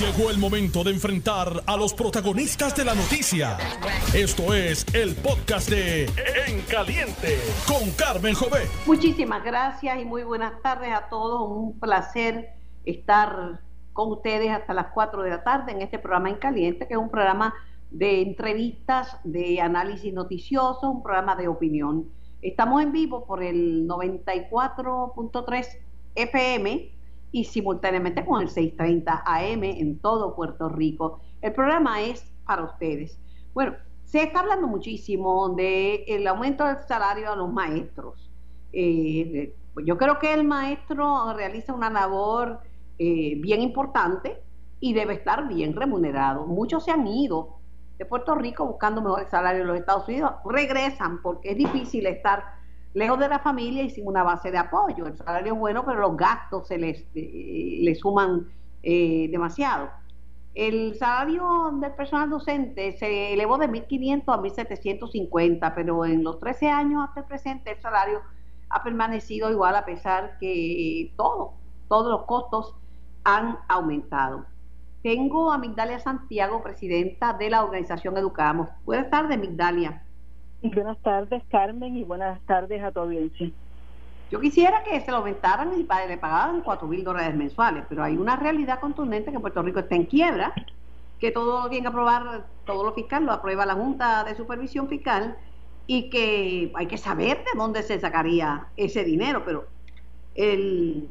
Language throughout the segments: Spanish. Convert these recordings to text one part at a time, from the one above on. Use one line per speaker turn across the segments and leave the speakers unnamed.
Llegó el momento de enfrentar a los protagonistas de la noticia. Esto es el podcast de En Caliente con Carmen Jové.
Muchísimas gracias y muy buenas tardes a todos. Un placer estar con ustedes hasta las 4 de la tarde en este programa En Caliente, que es un programa de entrevistas, de análisis noticioso, un programa de opinión. Estamos en vivo por el 94.3 FM y simultáneamente con el 630 AM en todo Puerto Rico. El programa es para ustedes. Bueno, se está hablando muchísimo del el aumento del salario a los maestros. Eh, yo creo que el maestro realiza una labor eh, bien importante y debe estar bien remunerado. Muchos se han ido de Puerto Rico buscando mejores salarios en los Estados Unidos, regresan porque es difícil estar lejos de la familia y sin una base de apoyo. El salario es bueno, pero los gastos se les, eh, suman eh, demasiado. El salario del personal docente se elevó de 1.500 a 1.750, pero en los 13 años hasta el presente el salario ha permanecido igual a pesar que todo, todos los costos han aumentado. Tengo a Migdalia Santiago, presidenta de la organización Educamos. Buenas tardes, Migdalia.
Buenas tardes, Carmen, y buenas tardes a tu audiencia.
Yo quisiera que se lo aumentaran y le pagaban cuatro mil dólares mensuales, pero hay una realidad contundente que Puerto Rico está en quiebra, que todo lo tiene que aprobar, todo lo fiscal lo aprueba la Junta de Supervisión Fiscal y que hay que saber de dónde se sacaría ese dinero, pero el,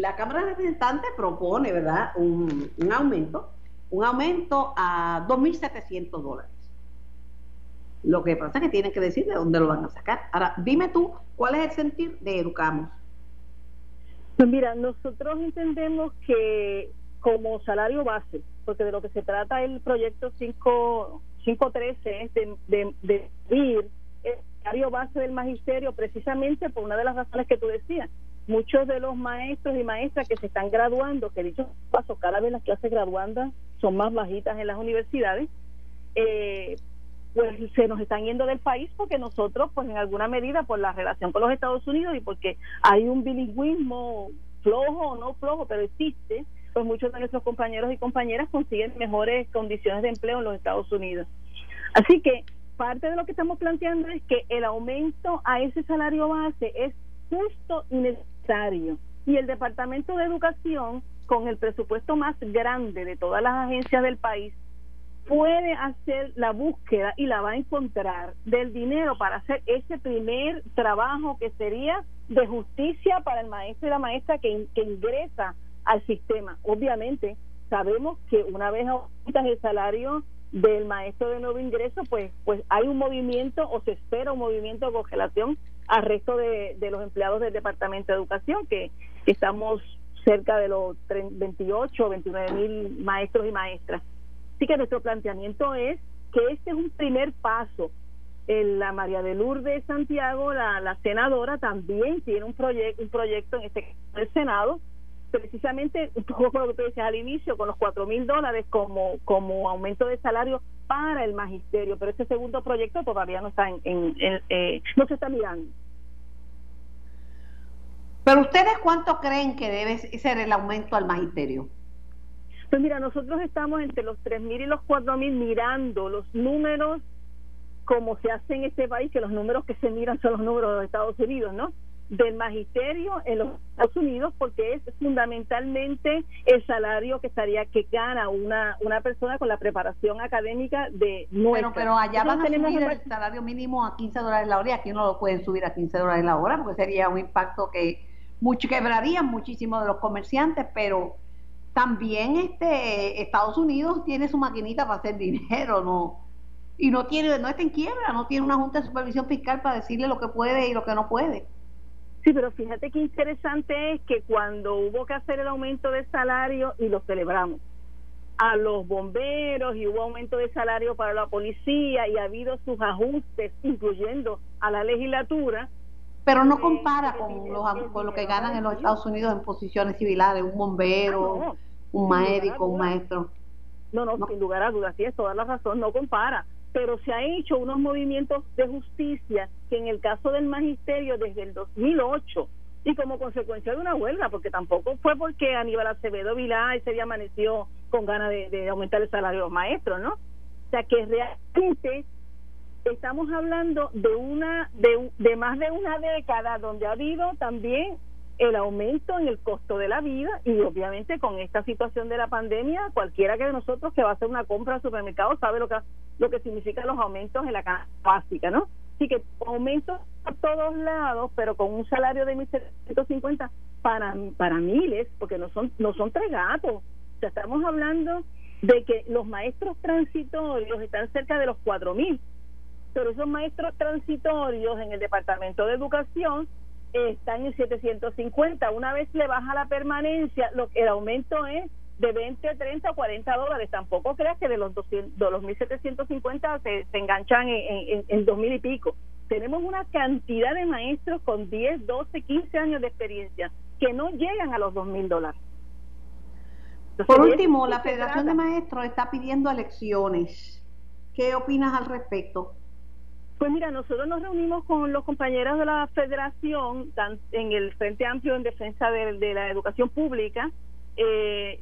la Cámara de Representantes propone, ¿verdad?, un, un aumento, un aumento a 2.700 dólares. Lo que pasa es que tienen que decir de dónde lo van a sacar. Ahora, dime tú, ¿cuál es el sentir de Educamos?
Pues mira, nosotros entendemos que como salario base, porque de lo que se trata el proyecto 5, 513 es de, de, de ir el salario base del magisterio precisamente por una de las razones que tú decías. Muchos de los maestros y maestras que se están graduando, que dicho paso, cada vez las clases graduandas son más bajitas en las universidades, eh, pues se nos están yendo del país porque nosotros, pues en alguna medida, por la relación con los Estados Unidos y porque hay un bilingüismo flojo o no flojo, pero existe, pues muchos de nuestros compañeros y compañeras consiguen mejores condiciones de empleo en los Estados Unidos. Así que parte de lo que estamos planteando es que el aumento a ese salario base es justo y necesario. Y el Departamento de Educación, con el presupuesto más grande de todas las agencias del país, puede hacer la búsqueda y la va a encontrar del dinero para hacer ese primer trabajo que sería de justicia para el maestro y la maestra que, ingresa al sistema. Obviamente, sabemos que una vez aumentas el salario del maestro de nuevo ingreso, pues, pues hay un movimiento o se espera un movimiento de congelación al resto de, de los empleados del Departamento de Educación, que, estamos cerca de los 28 o 29 mil maestros y maestras. Así que nuestro planteamiento es que este es un primer paso. la María de Lourdes Santiago, la, senadora, también tiene un, proyecto un proyecto en este el Senado, precisamente un poco lo que tú decías al inicio, con los cuatro mil dólares como, como aumento de salario para el magisterio, pero ese segundo proyecto todavía no está en, eh, no se está mirando.
Pero ustedes cuánto creen que debe ser el aumento al magisterio?
Pues mira, nosotros estamos entre los 3.000 y los 4.000 mirando los números como se hace en este país, que los números que se miran son los números de los Estados Unidos, ¿no? Del magisterio en los Estados Unidos, porque es fundamentalmente el salario que estaría que gana una una persona con la preparación académica de
nuestra. Pero, pero allá van a subir el salario mínimo a 15 dólares la hora y aquí no lo pueden subir a 15 dólares la hora, porque sería un impacto que mucho quebraría muchísimo de los comerciantes, pero también este Estados Unidos tiene su maquinita para hacer dinero, no y no tiene no está en quiebra, no tiene una junta de supervisión fiscal para decirle lo que puede y lo que no puede.
Sí, pero fíjate qué interesante es que cuando hubo que hacer el aumento de salario y lo celebramos a los bomberos y hubo aumento de salario para la policía y ha habido sus ajustes, incluyendo a la legislatura.
Pero no eh, compara con, los, con lo que ganan en los Estados Unidos en posiciones civiles, un bombero. Un médico, un maestro.
No, no, sin lugar a dudas, tienes toda la razón, no compara. Pero se han hecho unos movimientos de justicia que en el caso del magisterio desde el 2008 y como consecuencia de una huelga, porque tampoco fue porque Aníbal Acevedo Vilá ese día amaneció con ganas de, aumentar el salario de los maestros, ¿no? O sea que realmente estamos hablando de una de, de más de una década donde ha habido también el aumento en el costo de la vida y obviamente con esta situación de la pandemia cualquiera que de nosotros que va a hacer una compra al supermercado sabe lo que lo que significan los aumentos en la canasta básica, ¿no? Así que aumentos a todos lados, pero con un salario de 1.750 para para miles, porque no son no son tres gatos. O sea, estamos hablando de que los maestros transitorios están cerca de los 4.000, pero esos maestros transitorios en el Departamento de Educación están en 750. Una vez le baja la permanencia, lo, el aumento es de 20, 30 o 40 dólares. Tampoco creas que de los, 200, de los 1.750 se, se enganchan en, en, 2.000 y pico. Tenemos una cantidad de maestros con 10, 12, 15 años de experiencia que no llegan a los 2.000 dólares.
Por último, la Federación de Maestros está pidiendo elecciones. ¿Qué opinas al respecto?
Pues mira, nosotros nos reunimos con los compañeros de la federación en el Frente Amplio en Defensa de, la Educación Pública, eh,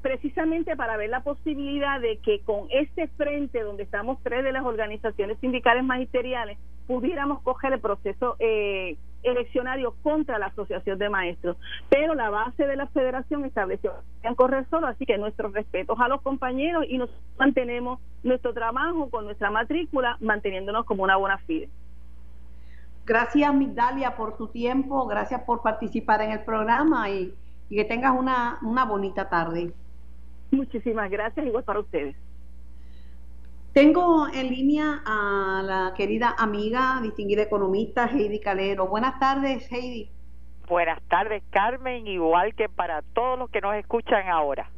precisamente para ver la posibilidad de que con este frente, donde estamos tres de las organizaciones sindicales magisteriales, pudiéramos coger el proceso eh, eleccionario contra la Asociación de Maestros. Pero la base de la federación estableció que correr solo, así que nuestros respetos a los compañeros y nos mantenemos nuestro trabajo con nuestra matrícula, manteniéndonos como una buena fide.
Gracias, Migdalia, por tu tiempo, gracias por participar en el programa y, y que tengas una, una bonita tarde.
Muchísimas gracias, igual para ustedes.
Tengo en línea a la querida amiga, distinguida economista Heidi Calero. Buenas tardes, Heidi.
Buenas tardes, Carmen, igual que para todos los que nos escuchan ahora.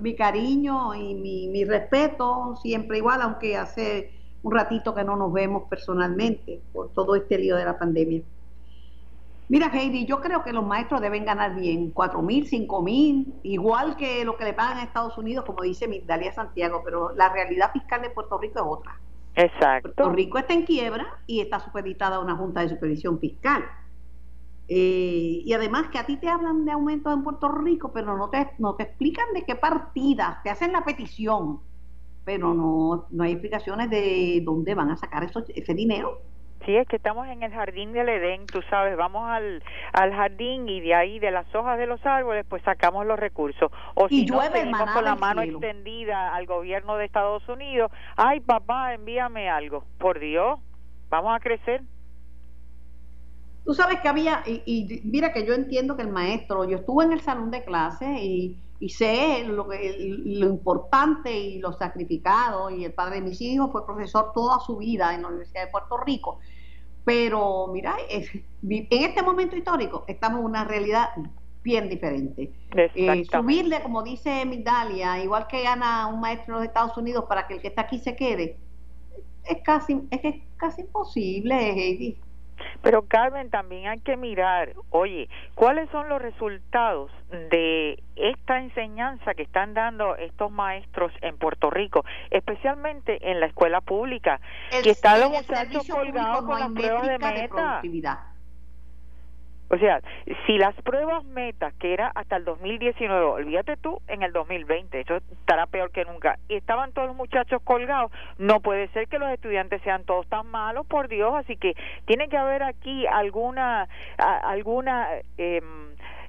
Mi cariño y mi, mi respeto, siempre igual, aunque hace un ratito que no nos vemos personalmente por todo este lío de la pandemia. Mira, Heidi, yo creo que los maestros deben ganar bien, cuatro mil, cinco mil, igual que lo que le pagan a Estados Unidos, como dice Dalia Santiago, pero la realidad fiscal de Puerto Rico es otra.
Exacto.
Puerto Rico está en quiebra y está supeditada a una junta de supervisión fiscal. Eh, y además que a ti te hablan de aumentos en Puerto Rico, pero no te, no te explican de qué partidas, te hacen la petición, pero no, no hay explicaciones de dónde van a sacar ese dinero.
Sí, es que estamos en el jardín del Edén, tú sabes, vamos al, al jardín y de ahí, de las hojas de los árboles, pues sacamos los recursos. O si no, seguimos con la mano extendida al gobierno de Estados Unidos, ay papá, envíame algo, por Dios, vamos a crecer.
Tú sabes que había, y, y mira que yo entiendo que el maestro, yo estuve en el salón de clase y, y sé lo, lo importante y lo sacrificado, y el padre de mis hijos fue profesor toda su vida en la Universidad de Puerto Rico, pero mira, en este momento histórico estamos en una realidad bien diferente. Eh, subirle, como dice Migdalia, igual que gana un maestro de Estados Unidos para que el que está aquí se quede, es casi, es, es casi imposible, Heidi.
Pero Carmen, también hay que mirar, oye, ¿cuáles son los resultados de esta enseñanza que están dando estos maestros en Puerto Rico, especialmente en la escuela pública, que están los muchachos colgados con las pruebas de meta? O sea, si las pruebas metas, que era hasta el 2019, olvídate tú, en el 2020, eso estará peor que nunca, y estaban todos los muchachos colgados, no puede ser que los estudiantes sean todos tan malos, por Dios, así que tiene que haber aquí alguna, alguna em,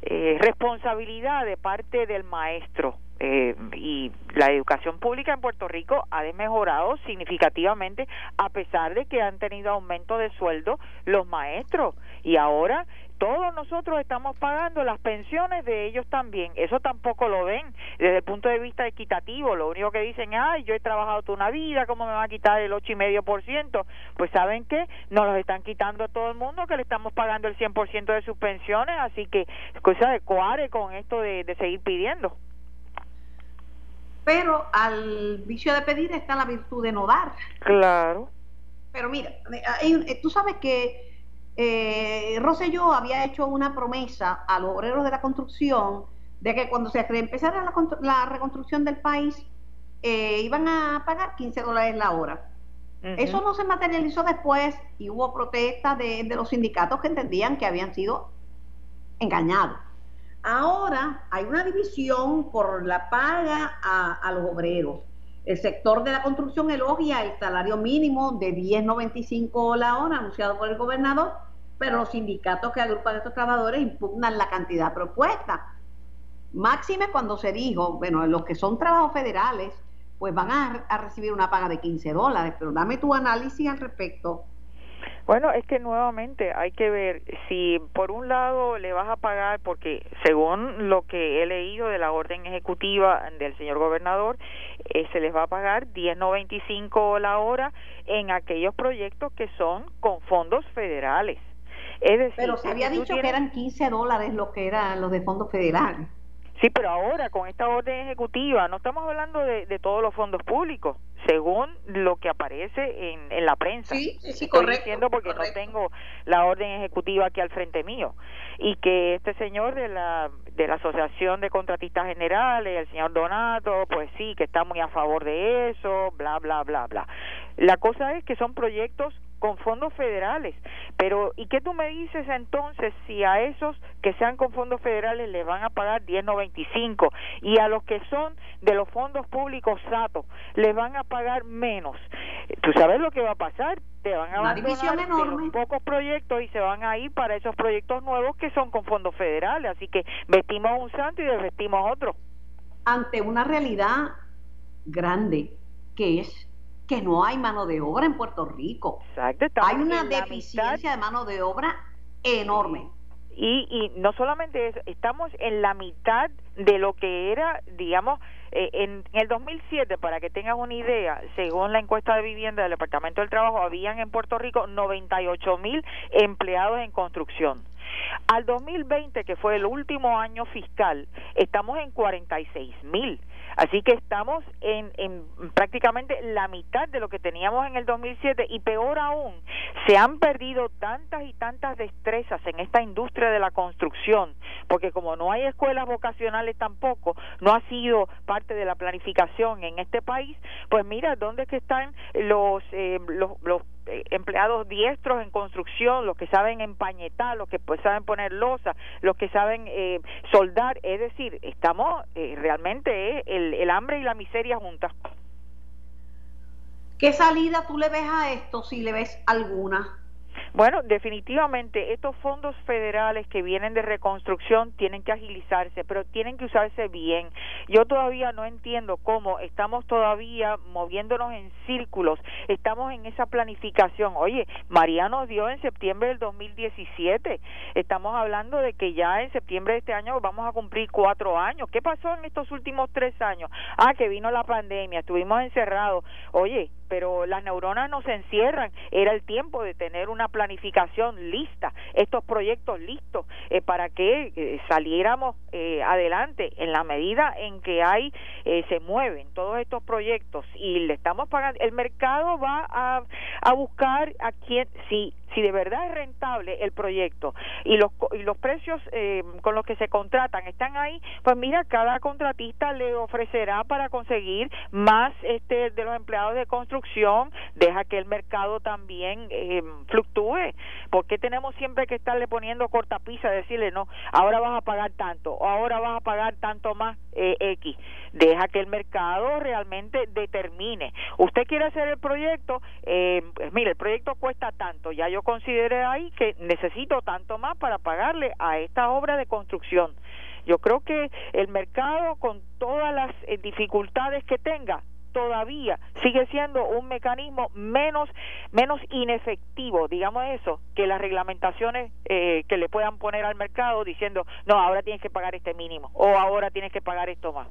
eh, responsabilidad de parte del maestro. Eh, y la educación pública en Puerto Rico ha mejorado significativamente a pesar de que han tenido aumento de sueldo los maestros y ahora todos nosotros estamos pagando las pensiones de ellos también. Eso tampoco lo ven desde el punto de vista equitativo. Lo único que dicen, ay, yo he trabajado toda una vida, ¿cómo me van a quitar el ocho y medio por ciento? Pues saben que nos los están quitando a todo el mundo, que le estamos pagando el 100% de sus pensiones, así que cosa de coare con esto de, de seguir pidiendo.
Pero al vicio de pedir está la virtud de no dar.
Claro.
Pero mira, tú sabes que eh, Rosselló había hecho una promesa a los obreros de la construcción de que cuando se empezara la, reconstrucción del país eh, iban a pagar 15 dólares la hora. Eso no se materializó después y hubo protestas de, los sindicatos que entendían que habían sido engañados. Ahora hay una división por la paga a, los obreros. El sector de la construcción elogia el salario mínimo de 10.95 la hora anunciado por el gobernador, pero los sindicatos que agrupan a estos trabajadores impugnan la cantidad propuesta. Máxime cuando se dijo, bueno, los que son trabajos federales, pues van a, a recibir una paga de 15 dólares, pero dame tu análisis al respecto.
Bueno, es que nuevamente hay que ver si por un lado le vas a pagar, porque según lo que he leído de la orden ejecutiva del señor gobernador, eh, se les va a pagar 10.95 la hora en aquellos proyectos que son con fondos federales.
Es decir, Pero se había dicho que eran 15 dólares lo que eran los de fondos federales.
Sí, pero ahora con esta orden ejecutiva no estamos hablando de, todos los fondos públicos, según lo que aparece en, en la prensa.
Sí, sí, Estoy
diciendo porque no tengo la orden ejecutiva aquí al frente mío y que este señor de la de la Asociación de Contratistas Generales, el señor Donato, pues sí, que está muy a favor de eso, bla, bla, bla, bla. La cosa es que son proyectos con fondos federales. Pero, ¿y qué tú me dices entonces si a esos que sean con fondos federales les van a pagar 10.95 y a los que son de los fondos públicos SATO les van a pagar menos? ¿Tú sabes lo que va a pasar? Te van a abandonar de pocos proyectos y se van a ir para esos proyectos nuevos que son con fondos federales. Así que vestimos un santo y desvestimos otro.
Ante una realidad grande que es que no hay mano de obra en Puerto Rico. hay una deficiencia de mano de obra enorme.
Y, y no solamente eso, estamos en la mitad de lo que era, digamos, eh, en, el 2007, para que tengas una idea, según la encuesta de vivienda del Departamento del Trabajo, habían en Puerto Rico 98 mil empleados en construcción. Al 2020, que fue el último año fiscal, estamos en 46 mil. Así que estamos en, en, prácticamente la mitad de lo que teníamos en el 2007 y peor aún, se han perdido tantas y tantas destrezas en esta industria de la construcción, porque como no hay escuelas vocacionales tampoco, no ha sido parte de la planificación en este país, pues mira, ¿dónde es que están los, eh, los, los empleados diestros en construcción, los que saben empañetar, los que pues saben poner losa, los que saben eh, soldar, es decir, estamos eh, realmente el, el hambre y la miseria juntas.
¿Qué salida tú le ves a esto, si le ves alguna?
Bueno, definitivamente estos fondos federales que vienen de reconstrucción tienen que agilizarse, pero tienen que usarse bien. Yo todavía no entiendo cómo estamos todavía moviéndonos en círculos, estamos en esa planificación. Oye, María nos dio en septiembre del 2017, estamos hablando de que ya en septiembre de este año vamos a cumplir cuatro años. ¿Qué pasó en estos últimos tres años? Ah, que vino la pandemia, estuvimos encerrados. Oye, pero las neuronas no se encierran. Era el tiempo de tener una planificación lista, estos proyectos listos eh, para que eh, saliéramos eh, adelante en la medida en que hay se mueven todos estos proyectos y le estamos pagando. El mercado va a, a buscar a quien si si de verdad es rentable el proyecto y los, y los precios eh, con los que se contratan están ahí, pues mira, cada contratista le ofrecerá para conseguir más este de los empleados de construcción, deja que el mercado también eh, fluctúe. ¿Por qué tenemos siempre que estarle poniendo cortapisa, decirle, no, ahora vas a pagar tanto o ahora vas a pagar tanto más eh, X? Deja que el mercado realmente determine. Usted quiere hacer el proyecto, eh, pues mire, el proyecto cuesta tanto, ya yo consideré ahí que necesito tanto más para pagarle a esta obra de construcción. Yo creo que el mercado, con todas las eh, dificultades que tenga, todavía sigue siendo un mecanismo menos menos inefectivo, digamos eso, que las reglamentaciones eh, que le puedan poner al mercado diciendo, no, ahora tienes que pagar este mínimo o ahora tienes que pagar esto más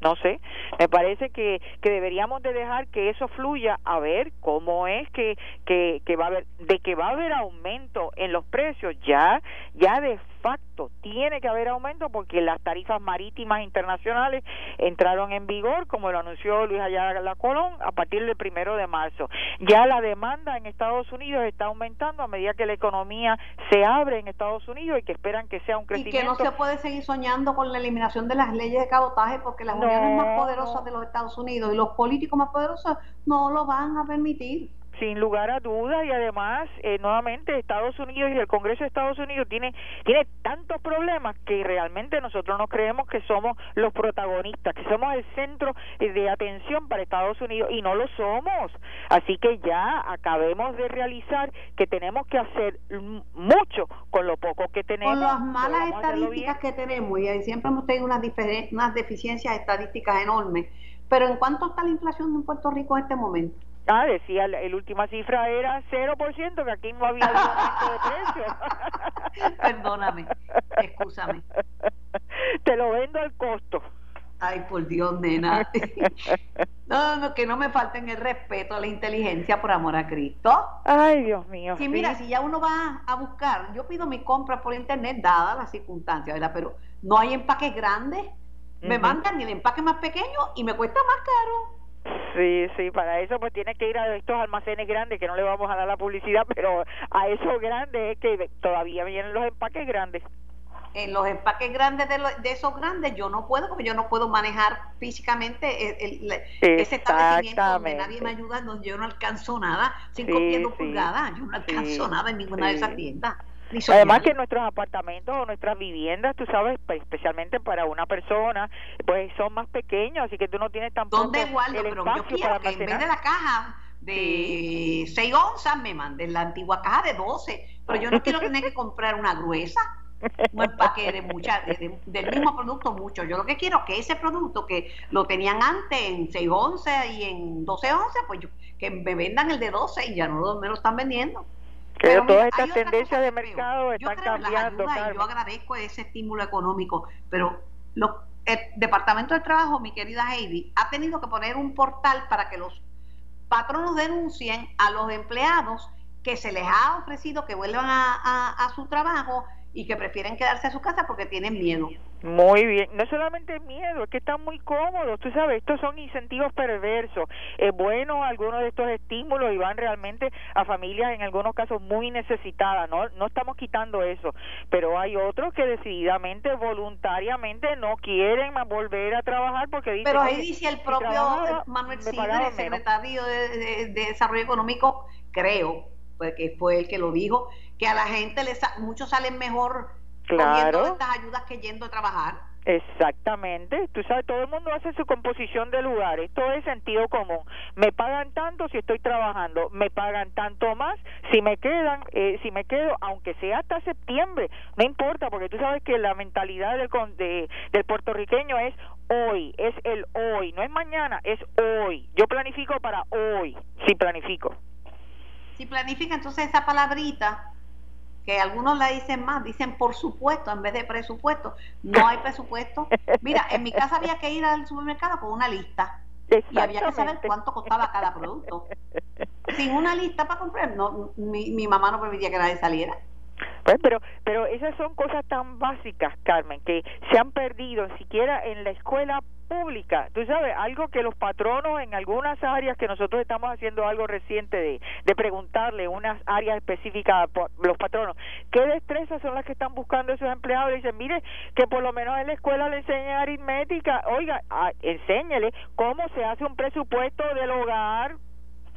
no sé, me parece que, que deberíamos de dejar que eso fluya a ver cómo es que, que, que va a haber, de que va a haber aumento en los precios, ya, ya de facto tiene que haber aumento porque las tarifas marítimas internacionales entraron en vigor, como lo anunció Luis Ayala Colón, a partir del primero de marzo. Ya la demanda en Estados Unidos está aumentando a medida que la economía se abre en Estados Unidos y que esperan que sea un crecimiento.
Y que no se puede seguir soñando con la eliminación de las leyes de cabotaje porque las uniones más poderosas de los Estados Unidos y los políticos más poderosos no lo van a permitir.
Sin lugar a dudas y además eh, nuevamente Estados Unidos y el Congreso de Estados Unidos tiene tiene tantos problemas que realmente nosotros no creemos que somos los protagonistas que somos el centro de atención para Estados Unidos y no lo somos. Así que ya acabemos de realizar que tenemos que hacer mucho con lo poco que tenemos
con las malas estadísticas que tenemos y siempre hemos tenido unas, unas deficiencias estadísticas enormes. Pero en cuánto está la inflación en Puerto Rico en este momento
Ah, decía, la, última cifra era 0%, que aquí no había aumento de
precio. Perdóname, excúsame.
Te lo vendo al costo.
Ay, por Dios, nena. No, no, que no me falten el respeto a la inteligencia por amor a Cristo.
Ay, Dios mío.
Sí, mira, si ya uno va a buscar, yo pido mi compra por internet, dadas las circunstancias, ¿verdad? Pero no hay empaques grandes. Me mandan el empaque más pequeño y me cuesta más caro.
Sí, sí, para eso pues tiene que ir a estos almacenes grandes que no le vamos a dar la publicidad, pero a esos grandes es que todavía vienen los empaques grandes.
En los empaques grandes de, de esos grandes yo no puedo porque yo no puedo manejar físicamente el, ese establecimiento donde nadie me ayuda, donde yo no alcanzo nada, cinco pies pulgadas, yo no alcanzo nada en ninguna de esas tiendas.
Además que nuestros apartamentos o nuestras viviendas, tú sabes, especialmente para una persona, pues son más pequeños, así que tú no tienes tampoco
¿Dónde guardo? Pero yo quiero que en vez de la caja de 6 onzas me manden la antigua caja de 12, pero yo no quiero tener que comprar una gruesa, un empaque de mucha, del mismo producto mucho. Yo lo que quiero es que ese producto que lo tenían antes en 6 onzas y en 12 onzas, pues que me vendan el de 12 y ya no me lo están vendiendo.
Pero todas estas tendencias de mercado están cambiando.
yo agradezco ese estímulo económico, pero los, el Departamento de Trabajo, mi querida Heidi, ha tenido que poner un portal para que los patronos denuncien a los empleados que se les ha ofrecido que vuelvan a su trabajo y que prefieren quedarse a su casa porque tienen miedo.
Muy bien, no solamente miedo, es que están muy cómodos, tú sabes, estos son incentivos perversos. Es bueno algunos de estos estímulos y van realmente a familias en algunos casos muy necesitadas, no no estamos quitando eso, pero hay otros que decididamente, voluntariamente no quieren volver a trabajar porque dicen...
Pero ahí dice el propio Manuel Sidre, secretario de, Desarrollo Económico, creo, porque fue el que lo dijo, que a la gente les muchos salen mejor claro. estas ayudas que yendo a trabajar.
Exactamente, tú sabes, todo el mundo hace su composición de lugar, esto es sentido común. Me pagan tanto si estoy trabajando, me pagan tanto más si me quedan, eh, si me quedo, aunque sea hasta septiembre, no importa, porque tú sabes que la mentalidad del, de, del puertorriqueño es hoy, es el hoy, no es mañana, es hoy. Yo planifico para hoy, si planifico.
Si planifica, entonces esa palabrita que algunos la dicen más, dicen por supuesto en vez de presupuesto. No hay presupuesto. Mira, en mi casa había que ir al supermercado con una lista y había que saber cuánto costaba cada producto. Sin una lista para comprar, no, mi, mi mamá no permitía que nadie saliera.
Pues, pero, pero esas son cosas tan básicas, Carmen, que se han perdido, siquiera en la escuela pública. Tú sabes, algo que los patronos en algunas áreas que nosotros estamos haciendo algo reciente de, de preguntarle unas áreas específicas a los patronos, ¿qué destrezas son las que están buscando esos empleados? Le dicen, mire, que por lo menos en la escuela le enseñen aritmética, oiga, enséñele cómo se hace un presupuesto del hogar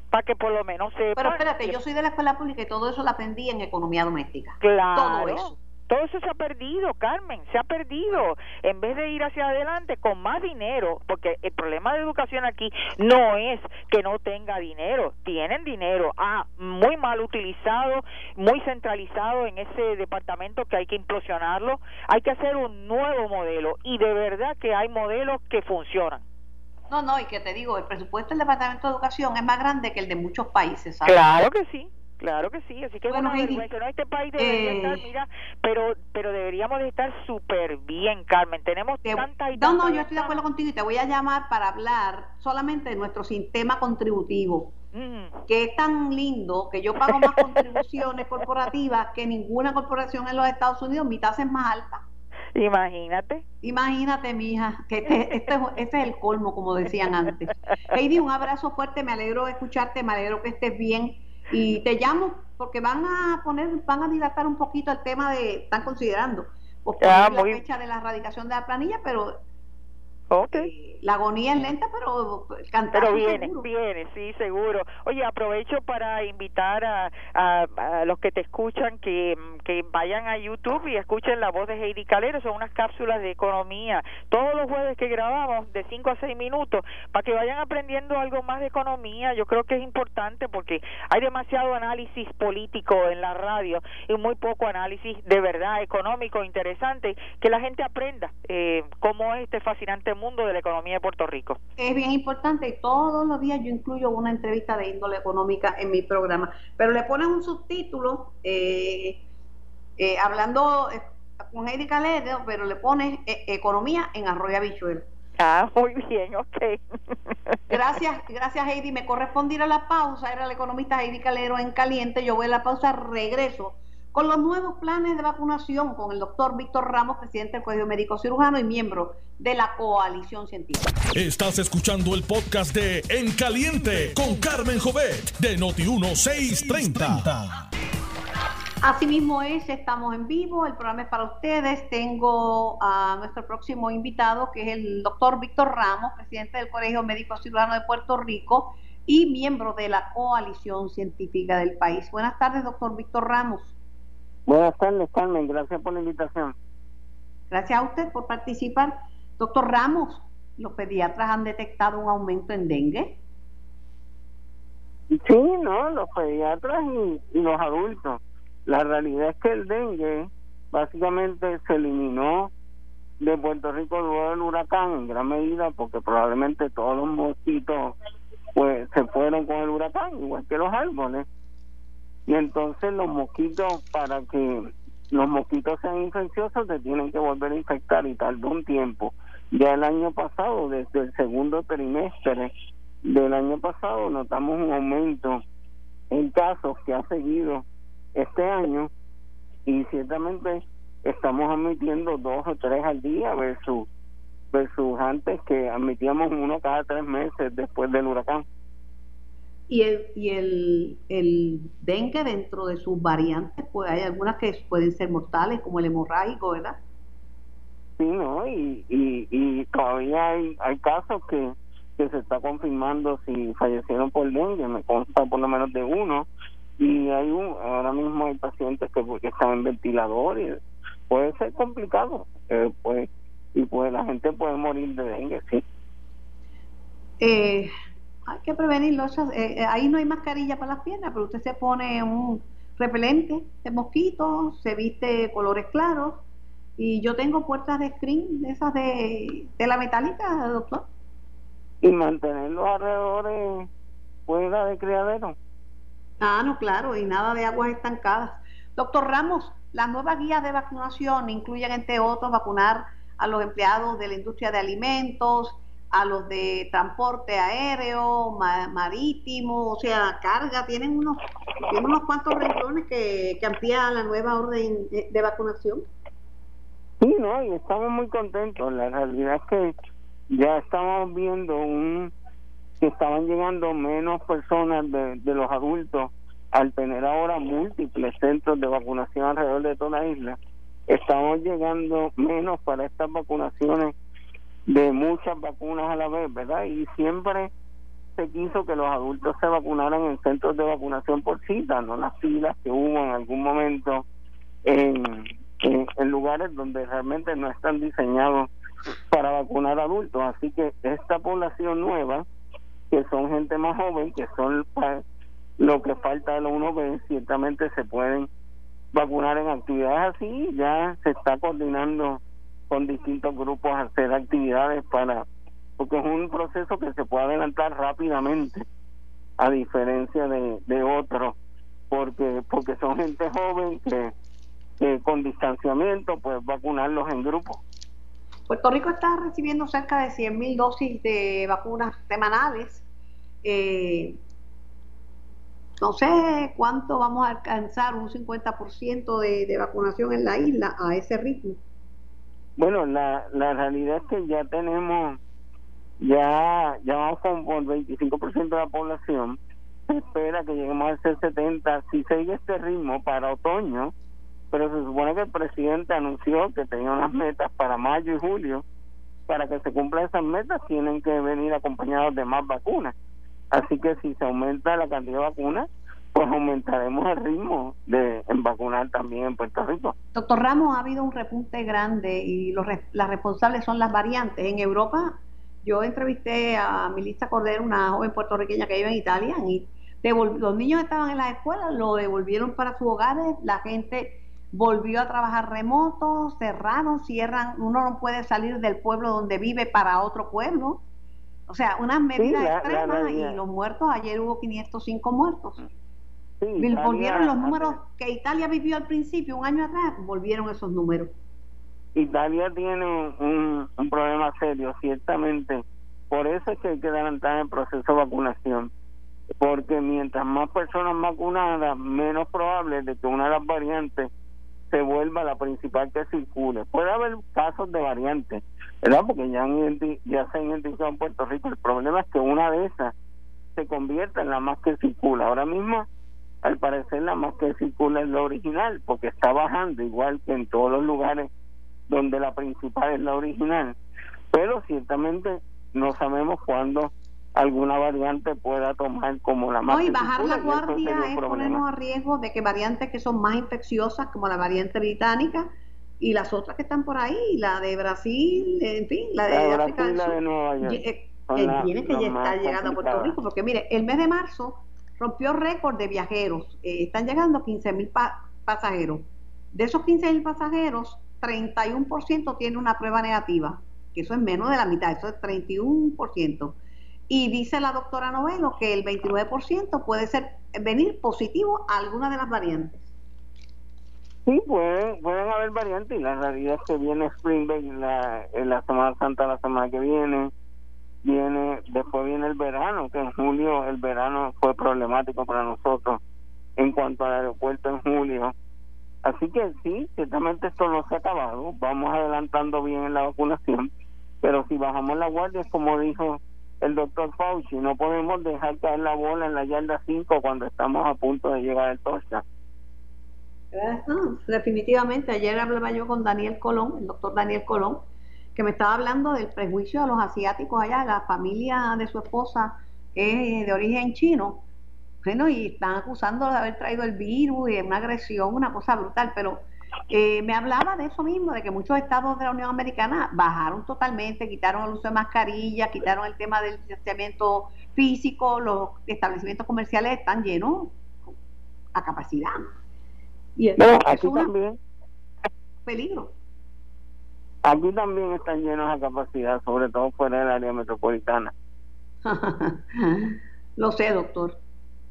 para que por lo menos sepa.
Pero espérate, yo soy de la escuela pública y todo eso lo aprendí en economía doméstica.
Claro.
Todo eso.
Todo eso se ha perdido, Carmen, se ha perdido. En vez de ir hacia adelante con más dinero, porque el problema de educación aquí no es que no tenga dinero, tienen dinero, ah, muy mal utilizado, muy centralizado en ese departamento que hay que implosionarlo, hay que hacer un nuevo modelo y de verdad que hay modelos que funcionan.
No, no, y que te digo, el presupuesto del Departamento de Educación es más grande que el de muchos países.
Claro que sí, Claro que sí, así que bueno, bueno no este país debería estar, eh, mira, pero pero deberíamos de estar súper bien, Carmen. Tenemos tanta y
No, no, yo estoy de acuerdo contigo y te voy a llamar para hablar solamente de nuestro sistema contributivo, mm. que es tan lindo que yo pago más contribuciones corporativas que ninguna corporación en los Estados Unidos, mi tasa es más alta.
Imagínate.
Imagínate, mija, que este, este, este, es el colmo, como decían antes. Heidi, un abrazo fuerte, me alegro de escucharte, me alegro que estés bien y te llamo porque van a poner, van a dilatar un poquito el tema de, están considerando, pues, ah, la fecha de la erradicación de la planilla, pero
okay.
La agonía es lenta, pero
cantar. Pero viene, viene, sí, seguro. Oye, aprovecho para invitar a, a, los que te escuchan que, que vayan a YouTube y escuchen la voz de Heidi Calero. Son unas cápsulas de economía todos los jueves que grabamos de 5 a 6 minutos para que vayan aprendiendo algo más de economía. Yo creo que es importante porque hay demasiado análisis político en la radio y muy poco análisis de verdad económico interesante que la gente aprenda eh, cómo es este fascinante mundo de la economía de Puerto Rico.
Es bien importante y todos los días yo incluyo una entrevista de índole económica en mi programa, pero le ponen un subtítulo eh, eh, hablando eh, con Heidi Calero, pero le pones economía en Arroyo Habichuel.
Ah, muy bien, ok.
gracias, gracias Heidi. Me correspondiera la pausa, era la economista Heidi Calero en caliente. Yo voy a la pausa, regreso con los nuevos planes de vacunación con el doctor Víctor Ramos, presidente del Colegio Médico Cirujano y miembro de la coalición científica.
Estás escuchando el podcast de En Caliente con Carmen Jovet de Noti1630.
Asimismo es, estamos en vivo, el programa es para ustedes. Tengo a nuestro próximo invitado, que es el doctor Víctor Ramos, presidente del Colegio Médico Cirujano de Puerto Rico y miembro de la coalición científica del país. Buenas tardes, doctor Víctor Ramos.
Buenas tardes, Carmen. Gracias por la invitación.
Gracias a usted por participar. Doctor Ramos, ¿los pediatras han detectado un aumento en dengue?
Sí, no, los pediatras y, los adultos. La realidad es que el dengue básicamente se eliminó de Puerto Rico luego del huracán en gran medida porque probablemente todos los mosquitos pues se fueron con el huracán, igual que los árboles y entonces los mosquitos para que los mosquitos sean infecciosos se tienen que volver a infectar y tardó un tiempo. Ya el año pasado desde el segundo trimestre del año pasado notamos un aumento en casos que ha seguido este año y ciertamente estamos admitiendo dos o tres al día versus versus antes que admitíamos uno cada tres meses después del huracán
y el, y el, el dengue dentro de sus variantes, pues hay algunas que pueden ser mortales, como el hemorrágico, ¿verdad?
Sí, ¿no? Y, y, y todavía hay, hay casos que, que se está confirmando si fallecieron por dengue, me consta por lo menos de uno, y hay un, ahora mismo hay pacientes que, están en ventilador puede ser complicado, eh, pues, y pues la gente puede morir de dengue, sí.
Eh, hay que prevenirlo. Eh, eh, ahí no hay mascarilla para las piernas, pero usted se pone un repelente de mosquitos, se viste colores claros. Y yo tengo puertas de screen, de esas de, de la metálica, doctor.
Y mantener los alrededores fuera de criadero.
Ah, no, claro, y nada de aguas estancadas. Doctor Ramos, las nuevas guías de vacunación incluyen, entre otros, vacunar a los empleados de la industria de alimentos, a los de transporte aéreo, marítimo, o sea, carga, tienen unos, tienen unos cuantos renglones que, que amplía la nueva orden de, vacunación.
Sí, no, y estamos muy contentos. La realidad es que ya estamos viendo un que estaban llegando menos personas de, de los adultos al tener ahora múltiples centros de vacunación alrededor de toda la isla. Estamos llegando menos para estas vacunaciones de muchas vacunas a la vez, ¿verdad? Y siempre se quiso que los adultos se vacunaran en centros de vacunación por cita, no las filas que hubo en algún momento en, lugares donde realmente no están diseñados para vacunar adultos. Así que esta población nueva, que son gente más joven, que son pues, lo que falta de la 1B, ciertamente se pueden vacunar en actividades así, ya se está coordinando con distintos grupos hacer actividades para porque es un proceso que se puede adelantar rápidamente a diferencia de, de otros porque porque son gente joven que, con distanciamiento pues vacunarlos en grupo.
Puerto Rico está recibiendo cerca de 100 mil dosis de vacunas semanales. Eh, no sé cuánto vamos a alcanzar un 50% de, de vacunación en la isla a ese ritmo
bueno, la, la realidad es que ya tenemos, ya, ya vamos con, por 25% de la población. Se espera que lleguemos a ser 70 si sigue este ritmo para otoño, pero se supone que el presidente anunció que tenía unas metas para mayo y julio para que se cumplan esas metas tienen que venir acompañados de más vacunas. Así que si se aumenta la cantidad de vacunas, pues aumentaremos el ritmo de en vacunar también en Puerto Rico.
Doctor Ramos, ha habido un repunte grande y los, las responsables son las variantes. En Europa, yo entrevisté a Milista Cordero, una joven puertorriqueña que vive en Italia, y los niños estaban en las escuelas, lo devolvieron para sus hogares, la gente volvió a trabajar remoto, cerraron, cierran, uno no puede salir del pueblo donde vive para otro pueblo. O sea, unas medidas extremas y los muertos, ayer hubo 505 muertos. Volvieron los números que Italia vivió al principio, un año atrás, volvieron esos números.
Italia tiene un, un problema serio, ciertamente. Por eso es que hay que adelantar el proceso de vacunación. Porque mientras más personas vacunadas, menos probable de que una de las variantes se vuelva la principal que circule. Puede haber casos de variantes, ¿verdad? Porque ya, ya se han identificado en Puerto Rico. El problema es que una de esas se convierta en la más que circula. Ahora mismo, al parecer, la más que circula es la original, porque está bajando, igual que en todos los lugares donde la principal es la original. Pero ciertamente no sabemos cuándo alguna variante pueda tomar como la más.
No, y bajar la guardia es ponernos a riesgo de que variantes que son más infecciosas, como la variante británica, y las otras que están por ahí, la de Brasil, en fin, la de África del Sur, Nueva York, eh, que tiene que estar llegando a Puerto Rico, porque mire, el mes de marzo rompió récord de viajeros, eh, están llegando 15 mil pasajeros. De esos 15 mil pasajeros, 31% tiene una prueba negativa, que eso es menos de la mitad, eso es 31%. Y dice la doctora Novelo que el 29% puede ser venir positivo a alguna de las variantes.
Sí, pueden, pueden haber variantes y la realidad es que viene Spring Break la, en la Semana Santa la semana que viene, viene después viene el verano, que en julio el verano fue problemático para nosotros en cuanto al aeropuerto en julio. Así que sí, ciertamente esto no se ha acabado, vamos adelantando bien en la vacunación, pero si bajamos la guardia, como dijo el doctor Fauci, no podemos dejar caer la bola en la yarda 5 cuando estamos a punto de llegar al touchdown.
definitivamente, ayer hablaba yo con Daniel Colón, el doctor Daniel Colón, que me estaba hablando del prejuicio de los asiáticos allá, la familia de su esposa es de origen chino, bueno, y están acusando de haber traído el virus y una agresión, una cosa brutal, pero eh, me hablaba de eso mismo, de que muchos estados de la Unión Americana bajaron totalmente, quitaron el uso de mascarilla, quitaron el tema del distanciamiento físico, los establecimientos comerciales están llenos a capacidad.
Y eso, aquí es también.
peligro.
Aquí también están llenos a capacidad, sobre todo fuera del área metropolitana.
lo sé, doctor,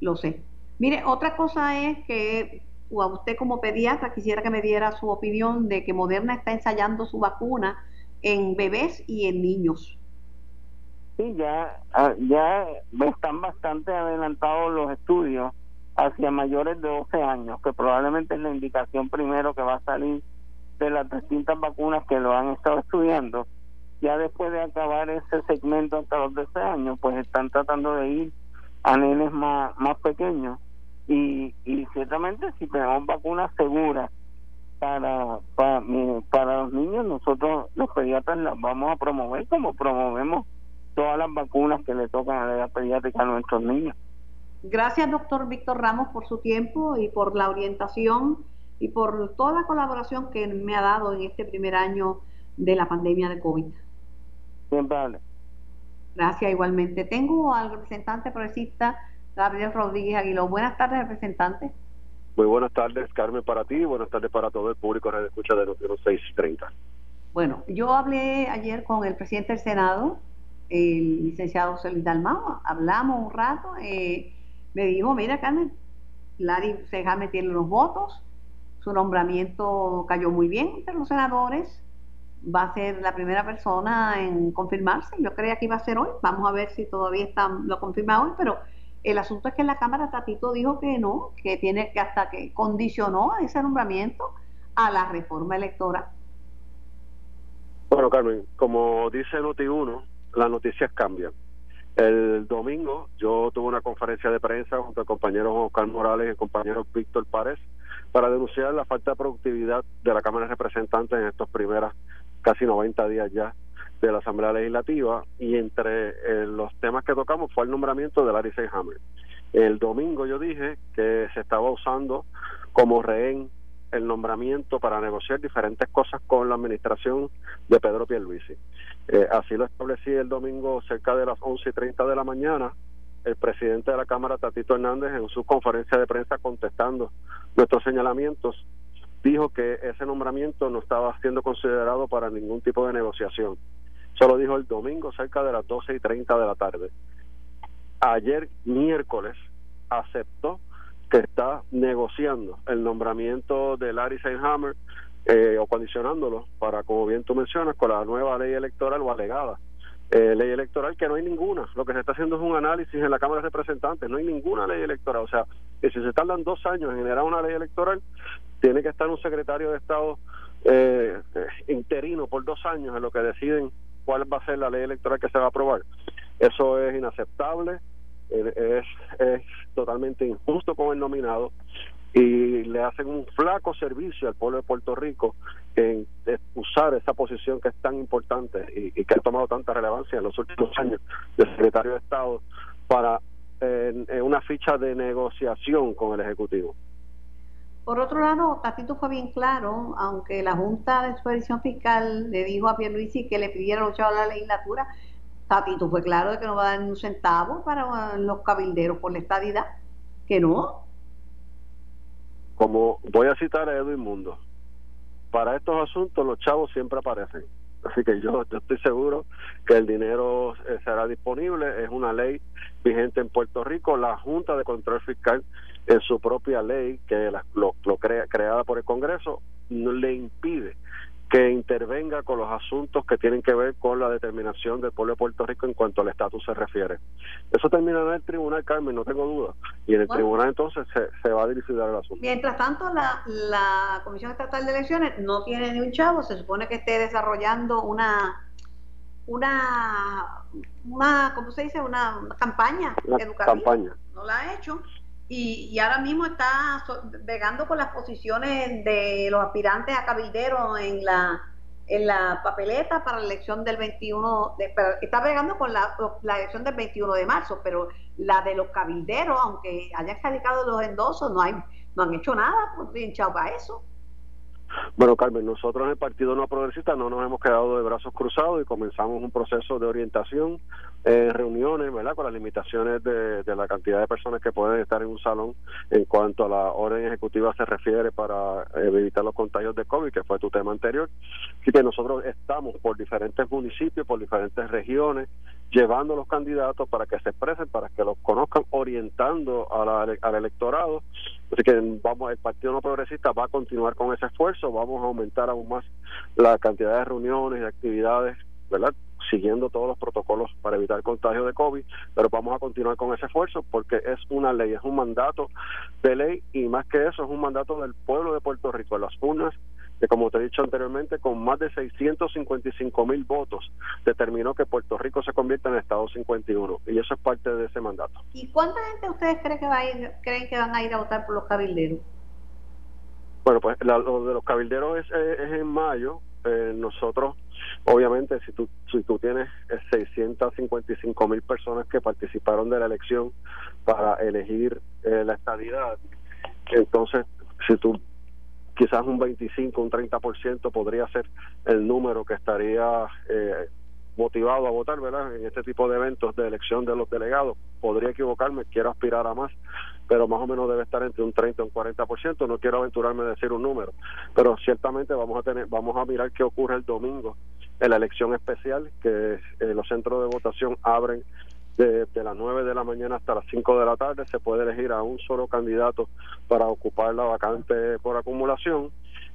lo sé. Mire, otra cosa es que o a usted como pediatra quisiera que me diera su opinión de que Moderna está ensayando su vacuna en bebés y en niños.
Sí, ya, ah, ya están bastante adelantados los estudios hacia mayores de 12 años, que probablemente es la indicación primero que va a salir de las distintas vacunas que lo han estado estudiando. Ya después de acabar ese segmento hasta los 12 años, pues están tratando de ir a nenes más, más pequeños y, y ciertamente si tenemos vacunas seguras para, para, para los niños, nosotros los pediatras las vamos a promover como promovemos todas las vacunas que le tocan a la edad pediátrica a nuestros niños.
Gracias, doctor Víctor Ramos, por su tiempo y por la orientación y por toda la colaboración que me ha dado en este primer año de la pandemia de COVID.
Siempre
Gracias, igualmente. Tengo al representante progresista Gabriel Rodríguez Aguiló. Buenas tardes, representante.
Muy buenas tardes, Carmen, para ti y buenas tardes para todo el público que escucha de los 630.
Bueno, yo hablé ayer con el presidente del Senado, el licenciado Celis Dalmao, hablamos un rato, eh, me dijo, mira Carmen, Larry Sejame tiene los votos, su nombramiento cayó muy bien entre los senadores, va a ser la primera persona en confirmarse, yo creía que iba a ser hoy, vamos a ver si todavía está, lo confirma hoy, pero el asunto es que en la Cámara Tatito dijo que no, que tiene que hasta que condicionó a ese nombramiento a la reforma electoral.
Bueno, Carmen, como dice Noti1, las noticias cambian. El domingo yo tuve una conferencia de prensa junto al compañero Oscar Morales y el compañero Víctor Párez para denunciar la falta de productividad de la Cámara de Representantes en estos primeros casi 90 días ya de la Asamblea Legislativa y entre eh, los temas que tocamos fue el nombramiento de Larry Hammer. El domingo yo dije que se estaba usando como rehén el nombramiento para negociar diferentes cosas con la administración de Pedro Pierluisi. Eh, así lo establecí el domingo cerca de las once y treinta de la mañana. El presidente de la Cámara, Tatito Hernández, en su conferencia de prensa contestando nuestros señalamientos, dijo que ese nombramiento no estaba siendo considerado para ningún tipo de negociación. Eso lo dijo el domingo cerca de las doce y treinta de la tarde. Ayer, miércoles, aceptó que está negociando el nombramiento de Larry Seinhammer eh, o condicionándolo para, como bien tú mencionas, con la nueva ley electoral o alegada eh, ley electoral que no hay ninguna. Lo que se está haciendo es un análisis en la Cámara de Representantes. No hay ninguna ley electoral. O sea, que si se tardan dos años en generar una ley electoral, tiene que estar un secretario de Estado eh, eh interino por dos años en lo que deciden cuál va a ser la ley electoral que se va a aprobar. Eso es inaceptable es, es totalmente injusto con el nominado y le hacen un flaco servicio al pueblo de Puerto Rico en usar esa posición que es tan importante y, que ha tomado tanta relevancia en los últimos años de secretario de Estado para una ficha de negociación con el Ejecutivo.
Por otro lado, Tatito fue bien claro, aunque la Junta de Supervisión Fiscal le dijo a Pierluisi que le pidiera luchar a la legislatura, Tatito fue claro de que no va a dar ni un centavo para los cabilderos por la estadidad, que no.
Como voy a citar a Edwin Mundo, para estos asuntos los chavos siempre aparecen. Así que yo, yo estoy seguro que el dinero eh, será disponible. Es una ley vigente en Puerto Rico. La Junta de Control Fiscal, en su propia ley, que lo, lo crea, creada por el Congreso, no le impide que intervenga con los asuntos que tienen que ver con la determinación del pueblo de Puerto Rico en cuanto al estatus se refiere. Eso terminará en el tribunal, Carmen, no tengo duda. Y en el tribunal entonces se, va a dirigir el asunto.
Mientras tanto, la, la Comisión Estatal de Elecciones no tiene ni un chavo, se supone que esté desarrollando una una, una ¿cómo se dice? Una, campaña educativa. Campaña. No la ha hecho y, ahora mismo está pegando con las posiciones de los aspirantes a cabilderos en la en la papeleta para la elección del 21, de, está pegando con la, elección del 21 de marzo, pero la de los cabilderos, aunque hayan radicado los endosos, no hay no han hecho nada, pues bien para eso.
Bueno, Carmen, nosotros en el Partido No Progresista no nos hemos quedado de brazos cruzados y comenzamos un proceso de orientación, eh, reuniones, ¿verdad? Con las limitaciones de, la cantidad de personas que pueden estar en un salón en cuanto a la orden ejecutiva se refiere para eh, evitar los contagios de COVID, que fue tu tema anterior. Así que nosotros estamos por diferentes municipios, por diferentes regiones, llevando a los candidatos para que se expresen, para que los conozcan, orientando al electorado. Así que vamos, el Partido No Progresista va a continuar con ese esfuerzo, vamos a aumentar aún más la cantidad de reuniones y actividades, ¿verdad? Siguiendo todos los protocolos para evitar contagio de COVID, pero vamos a continuar con ese esfuerzo porque es una ley, es un mandato de ley y más que eso es un mandato del pueblo de Puerto Rico, en las urnas que como te he dicho anteriormente, con más de 655 mil votos, determinó que Puerto Rico se convierta en Estado 51. Y eso es parte de ese mandato.
¿Y cuánta gente ustedes creen que, va a ir, creen que van a ir a votar por los cabilderos?
Bueno, pues lo de los cabilderos es, en mayo. Eh, nosotros, obviamente, si tú, si tú tienes 655 mil personas que participaron de la elección para elegir eh, la estadidad, entonces, si tú quizás un 25, un 30% podría ser el número que estaría eh, motivado a votar, ¿verdad? En este tipo de eventos de elección de los delegados. Podría equivocarme, quiero aspirar a más, pero más o menos debe estar entre un 30 y un 40%. No quiero aventurarme a decir un número, pero ciertamente vamos a tener, vamos a mirar qué ocurre el domingo en la elección especial, que eh, los centros de votación abren de, las 9 de la mañana hasta las 5 de la tarde se puede elegir a un solo candidato para ocupar la vacante por acumulación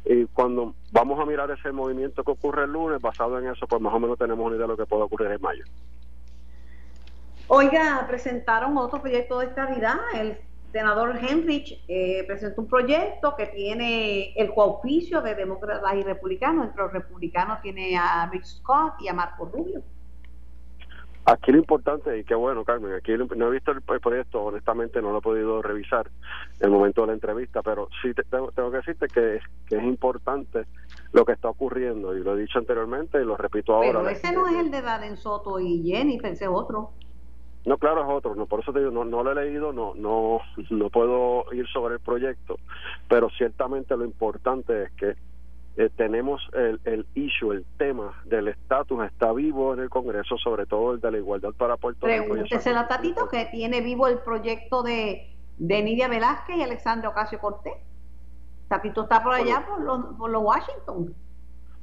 y cuando vamos a mirar ese movimiento que ocurre el lunes, basado en eso, pues más o menos tenemos una idea de lo que puede ocurrir en mayo.
Oiga, presentaron otro proyecto de estabilidad. El senador Henrich eh, presentó un proyecto que tiene el coauspicio de demócratas y republicanos. Entre los republicanos tiene a Rick Scott y a Marco Rubio.
Aquí lo importante, y qué bueno, Carmen, aquí no he visto el, proyecto, honestamente no lo he podido revisar en el momento de la entrevista, pero sí tengo, que decirte que, que, es importante lo que está ocurriendo, y lo he dicho anteriormente y lo repito ahora.
Pero ese no es el de Darren Soto y Jenny, pensé otro.
No, claro, es otro, no, por eso te digo, no, no lo he leído, no, no, no puedo ir sobre el proyecto, pero ciertamente lo importante es que eh, tenemos el, el issue, el tema del estatus está vivo en el Congreso, sobre todo el de la igualdad para Puerto Rico.
Pregúntese a Tatito que tiene vivo el proyecto de, de Nidia Velázquez y Alexandra Ocasio Cortés. Tatito está por allá, por los, por los Washington.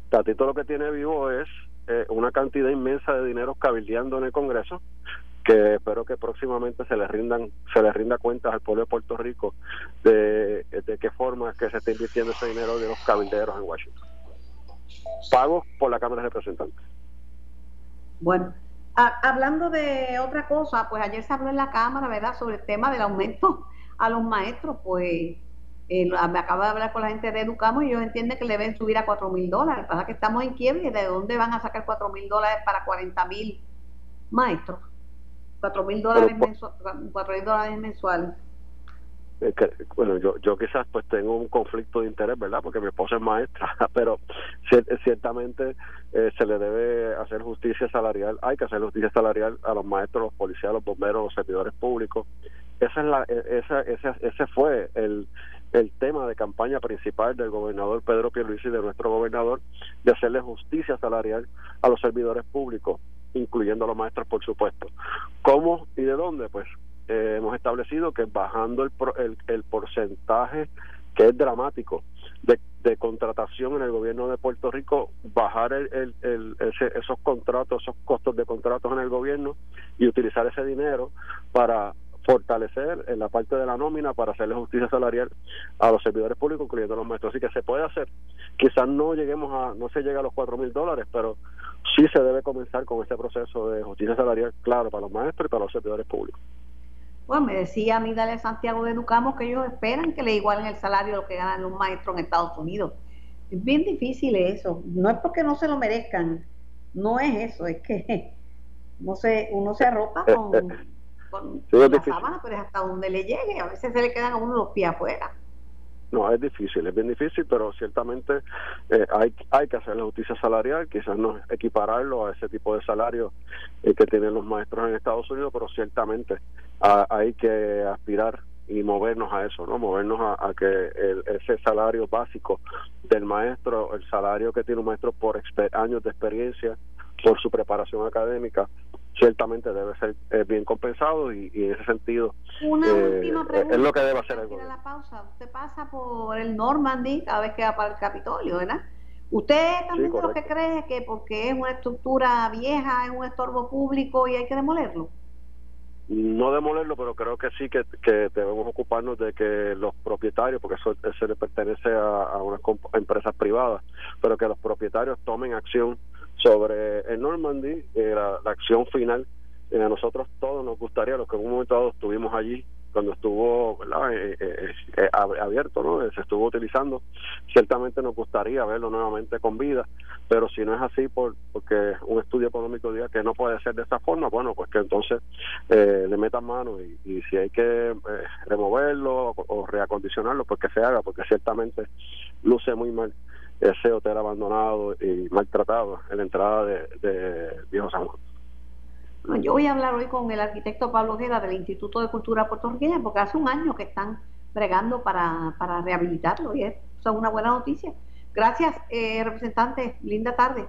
Tatito lo que tiene vivo es eh, una cantidad inmensa de dinero cabildeando en el Congreso que espero que próximamente se le rindan se le rinda cuentas al pueblo de Puerto Rico de, de qué forma que se está invirtiendo ese dinero de los cabilderos en Washington pagos por la Cámara de Representantes
bueno hablando de otra cosa pues ayer se habló en la Cámara verdad sobre el tema del aumento a los maestros pues eh, me acabo de hablar con la gente de Educamos y ellos entienden que le deben subir a cuatro mil dólares. Pasa que estamos en quiebre y de dónde van a sacar cuatro mil dólares para 40 mil maestros. 4 mil dólares, dólares mensuales.
bueno, yo, yo quizás pues tengo un conflicto de interés, ¿verdad? Porque mi esposa es maestra, pero ciertamente eh, se le debe hacer justicia salarial, hay que hacer justicia salarial a los maestros, los policías, los bomberos, los servidores públicos. Esa es la, e, esa, ese, ese fue el, el tema de campaña principal del gobernador Pedro Pierluisi y de nuestro gobernador de hacerle justicia salarial a los servidores públicos incluyendo a los maestros, por supuesto. ¿Cómo y de dónde? Pues eh, hemos establecido que bajando el, el, porcentaje que es dramático de, de, contratación en el gobierno de Puerto Rico, bajar el, el, esos contratos, esos costos de contratos en el gobierno y utilizar ese dinero para fortalecer en la parte de la nómina para hacerle justicia salarial a los servidores públicos, incluyendo a los maestros. Así que se puede hacer. Quizás no lleguemos a, no se llega a los cuatro mil dólares, pero sí se debe comenzar con este proceso de justicia salarial, claro, para los maestros y para los servidores públicos.
Bueno, me decía a mí Dale Santiago de Educamos que ellos esperan que le igualen el salario a lo que ganan los maestros en Estados Unidos. Es bien difícil eso. No es porque no se lo merezcan, no es eso, es que no se, uno se arropa eh, con, con la sábana, pero es hasta donde le llegue. A veces se le quedan a uno los pies afuera.
No, es difícil, es bien difícil, pero ciertamente eh, hay, hay que hacer la justicia salarial, quizás no equipararlo a ese tipo de salario eh, que tienen los maestros en Estados Unidos, pero ciertamente hay que aspirar y movernos a eso, ¿no? Movernos a, que el, ese salario básico del maestro, el salario que tiene un maestro por años de experiencia, por su preparación académica, ciertamente debe ser eh, bien compensado y, en ese sentido
Una
eh,
última pregunta,
es lo que debe hacer el
gobierno. La pausa. Usted pasa por el Normandy cada vez que va para el Capitolio, ¿verdad? ¿Usted también lo que cree que porque es una estructura vieja, es un estorbo público y hay que demolerlo?
No demolerlo, pero creo que sí que, que debemos ocuparnos de que los propietarios, porque eso, se le pertenece a, a unas empresas privadas, pero que los propietarios tomen acción sobre el Normandy, eh, la, acción final, eh, a nosotros todos nos gustaría, los que en un momento dado estuvimos allí, cuando estuvo eh, abierto, ¿no? se estuvo utilizando, ciertamente nos gustaría verlo nuevamente con vida, pero si no es así, por, porque un estudio económico diga que no puede ser de esa forma, bueno, pues que entonces le metan mano y, si hay que removerlo o, reacondicionarlo, pues que se haga, porque ciertamente luce muy mal ese hotel abandonado y maltratado en la entrada de, de Viejo San Juan.
yo voy a hablar hoy con el arquitecto Pablo Ojeda del Instituto de Cultura puertorriqueña porque hace un año que están bregando para, para rehabilitarlo y es una buena noticia. Gracias, eh, representante. Linda tarde.